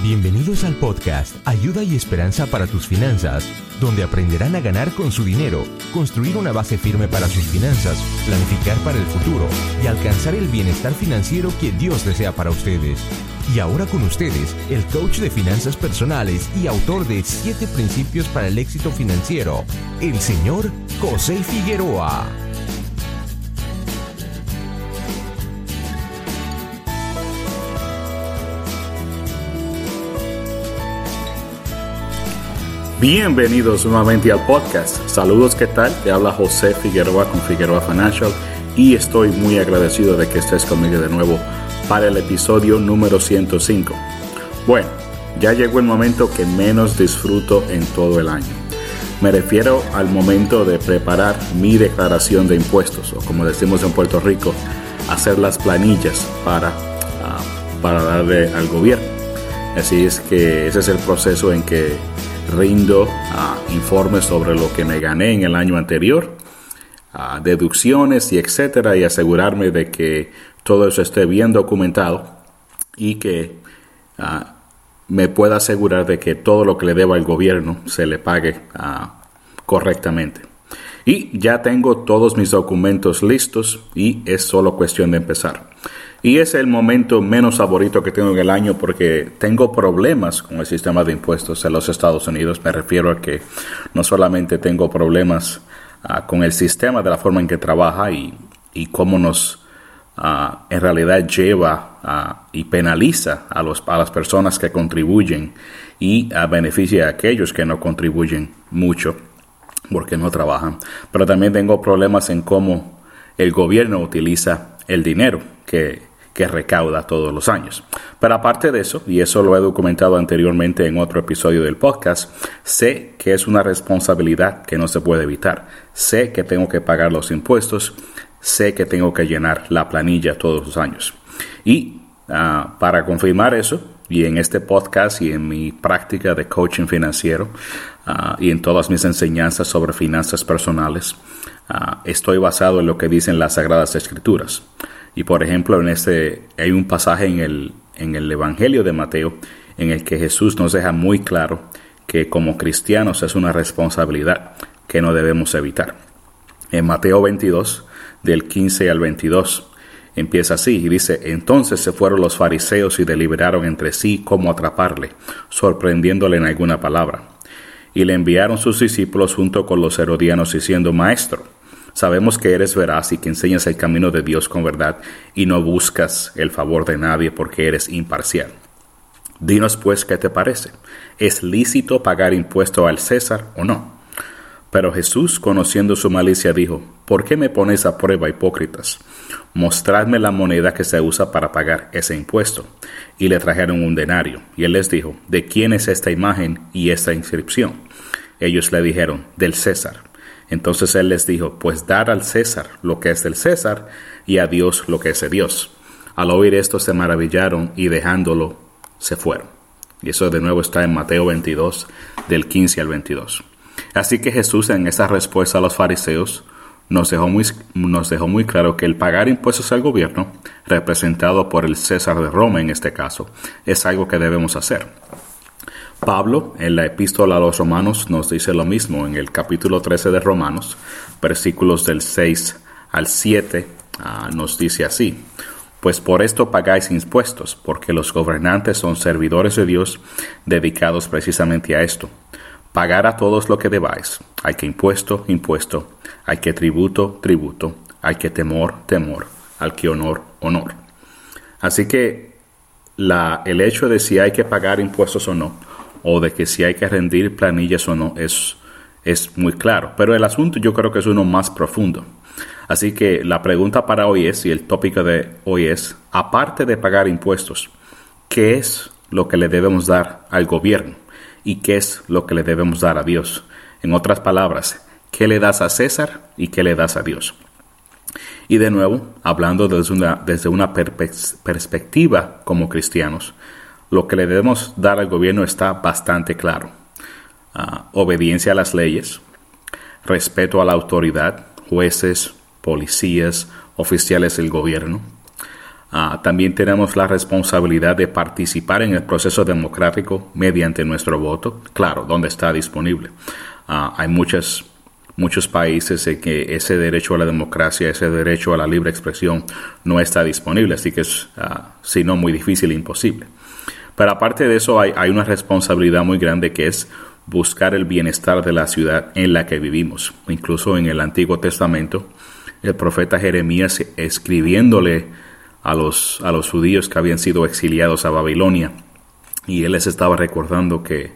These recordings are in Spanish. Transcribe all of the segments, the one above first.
Bienvenidos al podcast Ayuda y Esperanza para tus finanzas, donde aprenderán a ganar con su dinero, construir una base firme para sus finanzas, planificar para el futuro y alcanzar el bienestar financiero que Dios desea para ustedes. Y ahora con ustedes, el coach de finanzas personales y autor de 7 principios para el éxito financiero, el señor José Figueroa. Bienvenidos nuevamente al podcast. Saludos, ¿qué tal? Te habla José Figueroa con Figueroa Financial y estoy muy agradecido de que estés conmigo de nuevo para el episodio número 105. Bueno, ya llegó el momento que menos disfruto en todo el año. Me refiero al momento de preparar mi declaración de impuestos o como decimos en Puerto Rico, hacer las planillas para, ah, para darle al gobierno. Así es que ese es el proceso en que rindo uh, informes sobre lo que me gané en el año anterior, uh, deducciones y etcétera, y asegurarme de que todo eso esté bien documentado y que uh, me pueda asegurar de que todo lo que le deba al gobierno se le pague correctamente. Y ya tengo todos mis documentos listos y es solo cuestión de empezar. Y es el momento menos favorito que tengo en el año porque tengo problemas con el sistema de impuestos en los Estados Unidos. Me refiero a que no solamente tengo problemas uh, con el sistema de la forma en que trabaja y, y cómo nos uh, en realidad lleva uh, y penaliza a, los, a las personas que contribuyen y beneficia a aquellos que no contribuyen mucho porque no trabajan. Pero también tengo problemas en cómo el gobierno utiliza el dinero que que recauda todos los años. Pero aparte de eso, y eso lo he documentado anteriormente en otro episodio del podcast, sé que es una responsabilidad que no se puede evitar. Sé que tengo que pagar los impuestos, sé que tengo que llenar la planilla todos los años. Y uh, para confirmar eso, y en este podcast y en mi práctica de coaching financiero uh, y en todas mis enseñanzas sobre finanzas personales, uh, estoy basado en lo que dicen las Sagradas Escrituras. Y por ejemplo, en este hay un pasaje en el, en el Evangelio de Mateo en el que Jesús nos deja muy claro que como cristianos es una responsabilidad que no debemos evitar. En Mateo 22, del 15 al 22, empieza así y dice, entonces se fueron los fariseos y deliberaron entre sí cómo atraparle, sorprendiéndole en alguna palabra. Y le enviaron sus discípulos junto con los herodianos diciendo, Maestro, Sabemos que eres veraz y que enseñas el camino de Dios con verdad y no buscas el favor de nadie porque eres imparcial. Dinos pues qué te parece. ¿Es lícito pagar impuesto al César o no? Pero Jesús, conociendo su malicia, dijo, ¿por qué me pones a prueba, hipócritas? Mostradme la moneda que se usa para pagar ese impuesto. Y le trajeron un denario. Y él les dijo, ¿de quién es esta imagen y esta inscripción? Ellos le dijeron, del César. Entonces él les dijo, pues dar al César lo que es del César y a Dios lo que es Dios. Al oír esto se maravillaron y dejándolo se fueron. Y eso de nuevo está en Mateo 22, del 15 al 22. Así que Jesús en esa respuesta a los fariseos nos dejó muy, nos dejó muy claro que el pagar impuestos al gobierno, representado por el César de Roma en este caso, es algo que debemos hacer. Pablo, en la epístola a los romanos, nos dice lo mismo en el capítulo 13 de Romanos, versículos del 6 al 7, ah, nos dice así. Pues por esto pagáis impuestos, porque los gobernantes son servidores de Dios dedicados precisamente a esto. Pagar a todos lo que debáis. Hay que impuesto, impuesto. Hay que tributo, tributo. Hay que temor, temor. Al que honor, honor. Así que el hecho de si hay que pagar impuestos o no, o de que si hay que rendir planillas o no es, es muy claro. Pero el asunto yo creo que es uno más profundo. Así que la pregunta para hoy es, y el tópico de hoy es, aparte de pagar impuestos, ¿qué es lo que le debemos dar al gobierno? ¿Y qué es lo que le debemos dar a Dios? En otras palabras, ¿qué le das a César y qué le das a Dios? Y de nuevo, hablando desde una, desde una perspectiva como cristianos, lo que le debemos dar al gobierno está bastante claro. Uh, obediencia a las leyes, respeto a la autoridad, jueces, policías, oficiales del gobierno, Ah, también tenemos la responsabilidad de participar en el proceso democrático mediante nuestro voto, claro, donde está disponible. Ah, hay muchos países en que ese derecho a la democracia, ese derecho a la libre expresión no está disponible, así que es, si no, muy difícil imposible. Pero aparte de eso, hay, una responsabilidad muy grande que es buscar el bienestar de la ciudad en la que vivimos. Incluso en el Antiguo Testamento, el profeta Jeremías escribiéndole a los, a los judíos que habían sido exiliados a Babilonia. Y él les estaba recordando que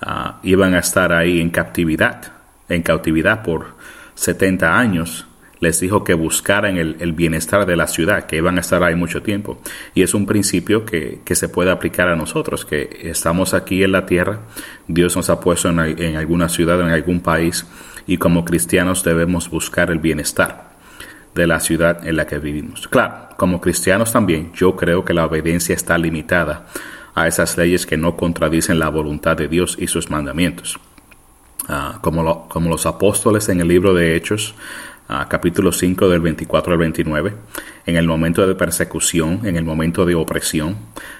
ah, iban a estar ahí en captividad, en cautividad por 70 años. Les dijo que buscaran el, bienestar de la ciudad, que iban a estar ahí mucho tiempo. Y es un principio que, se puede aplicar a nosotros, que estamos aquí en la tierra, Dios nos ha puesto en, alguna ciudad, en algún país, y como cristianos debemos buscar el bienestar de la ciudad en la que vivimos. Claro, como cristianos también, yo creo que la obediencia está limitada a esas leyes que no contradicen la voluntad de Dios y sus mandamientos. Ah, como, los apóstoles en el libro de Hechos, capítulo 5 del 24 al 29, en el momento de persecución, en el momento de opresión,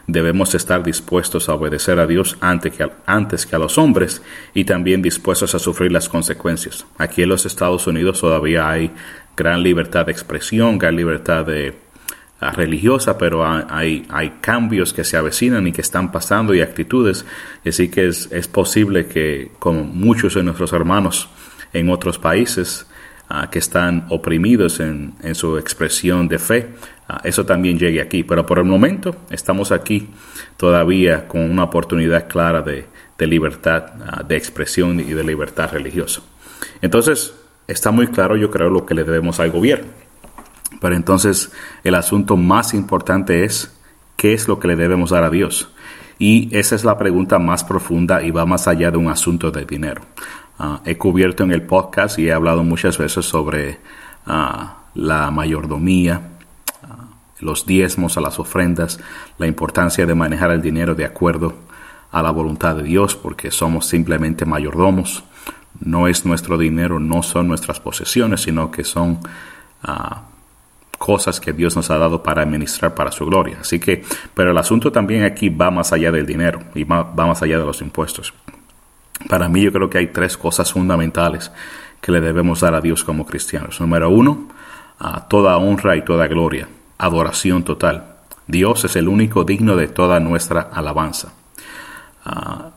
debemos estar dispuestos a obedecer a Dios antes que, antes que a los hombres y también dispuestos a sufrir las consecuencias. Aquí en los Estados Unidos todavía hay gran libertad de expresión, gran libertad de, ah, religiosa, pero hay, hay cambios que se avecinan y que están pasando y actitudes, así que es, es posible que como muchos de nuestros hermanos en otros países ah, que están oprimidos en, en, su expresión de fe, ah, eso también llegue aquí, pero por el momento estamos aquí todavía con una oportunidad clara de, de libertad de expresión y de libertad religiosa. Entonces, está muy claro, yo creo, lo que le debemos al gobierno. Pero entonces el asunto más importante es qué es lo que le debemos dar a Dios. Y esa es la pregunta más profunda y va más allá de un asunto de dinero. Ah, he cubierto en el podcast y he hablado muchas veces sobre ah, la mayordomía, ah, los diezmos a las ofrendas, la importancia de manejar el dinero de acuerdo a la voluntad de Dios, porque somos simplemente mayordomos no es nuestro dinero, no son nuestras posesiones, sino que son cosas que Dios nos ha dado para administrar para su gloria. Así que, pero el asunto también aquí va más allá del dinero y va, más allá de los impuestos. Para mí yo creo que hay tres cosas fundamentales que le debemos dar a Dios como cristianos. Número uno, toda honra y toda gloria, adoración total. Dios es el único digno de toda nuestra alabanza. Ah,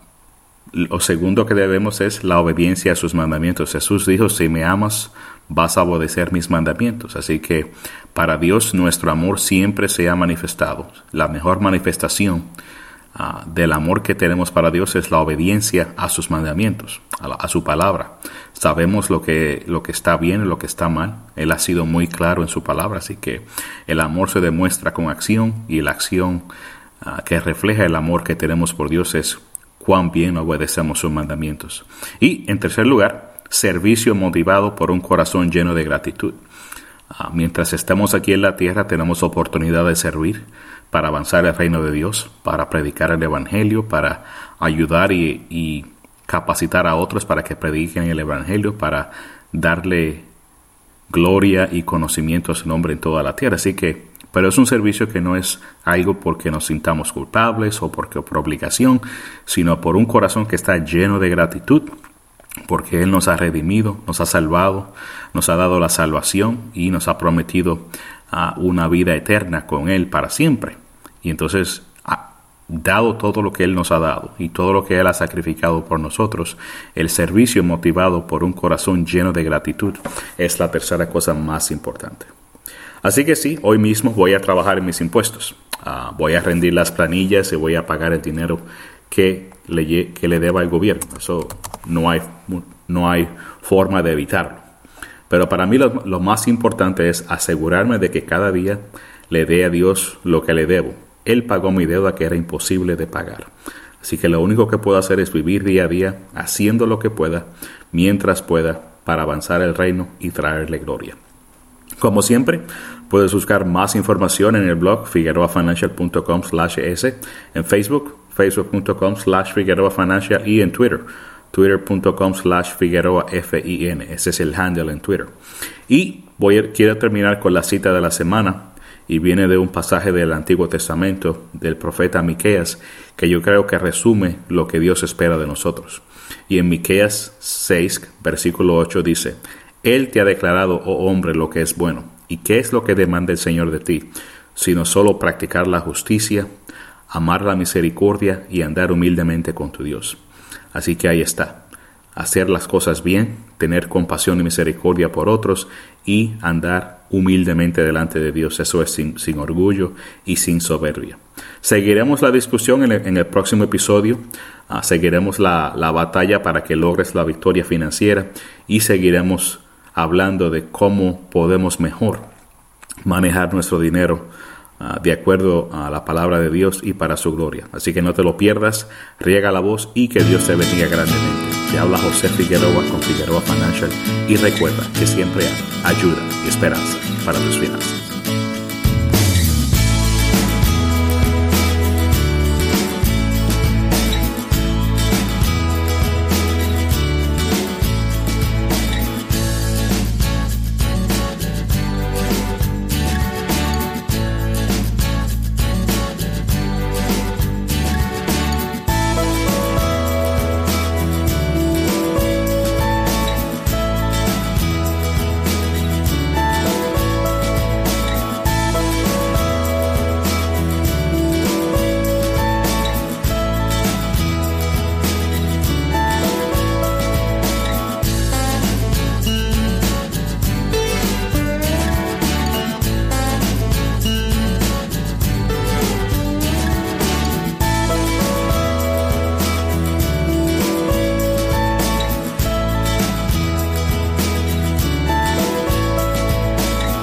lo segundo que debemos es la obediencia a sus mandamientos. Jesús dijo, si me amas, vas a obedecer mis mandamientos. Así que para Dios nuestro amor siempre se ha manifestado. La mejor manifestación ah, del amor que tenemos para Dios es la obediencia a sus mandamientos, a, su palabra. Sabemos lo que, lo que está bien y lo que está mal. Él ha sido muy claro en su palabra. Así que el amor se demuestra con acción y la acción ah, que refleja el amor que tenemos por Dios es cuán bien obedecemos sus mandamientos. Y, en tercer lugar, servicio motivado por un corazón lleno de gratitud. Ah, mientras estemos aquí en la tierra tenemos oportunidad de servir para avanzar el reino de Dios, para predicar el Evangelio, para ayudar y, capacitar a otros para que prediquen el Evangelio, para darle gloria y conocimiento a su nombre en toda la tierra. Así que pero es un servicio que no es algo porque nos sintamos culpables o porque por obligación, sino por un corazón que está lleno de gratitud, porque Él nos ha redimido, nos ha salvado, nos ha dado la salvación y nos ha prometido ah, una vida eterna con Él para siempre. Y entonces, dado todo lo que Él nos ha dado y todo lo que Él ha sacrificado por nosotros, el servicio motivado por un corazón lleno de gratitud es la tercera cosa más importante. Así que sí, hoy mismo voy a trabajar en mis impuestos. Ah, voy a rendir las planillas y voy a pagar el dinero que le, que le deba al gobierno. Eso no hay, no hay forma de evitarlo. Pero para mí lo, más importante es asegurarme de que cada día le dé a Dios lo que le debo. Él pagó mi deuda que era imposible de pagar. Así que lo único que puedo hacer es vivir día a día haciendo lo que pueda, mientras pueda, para avanzar el reino y traerle gloria. Como siempre, puedes buscar más información en el blog figueroafinancial.com s, en Facebook, facebook.com slash figueroafinancial y en Twitter, twitter.com slash figueroafin. Ese es el handle en Twitter. Y voy quiero terminar con la cita de la semana y viene de un pasaje del Antiguo Testamento del profeta Miqueas que yo creo que resume lo que Dios espera de nosotros. Y en Miqueas 6, versículo 8 dice: Él te ha declarado, oh hombre, lo que es bueno. ¿Y qué es lo que demanda el Señor de ti? Sino solo practicar la justicia, amar la misericordia y andar humildemente con tu Dios. Así que ahí está. Hacer las cosas bien, tener compasión y misericordia por otros y andar humildemente delante de Dios. Eso es sin, orgullo y sin soberbia. Seguiremos la discusión en el, próximo episodio. Ah, seguiremos la, la batalla para que logres la victoria financiera y seguiremos hablando de cómo podemos mejor manejar nuestro dinero Ah, de acuerdo a la palabra de Dios y para su gloria. Así que no te lo pierdas, riega la voz y que Dios te bendiga grandemente. Te habla José Figueroa con Figueroa Financial y recuerda que siempre hay ayuda y esperanza para tus finanzas.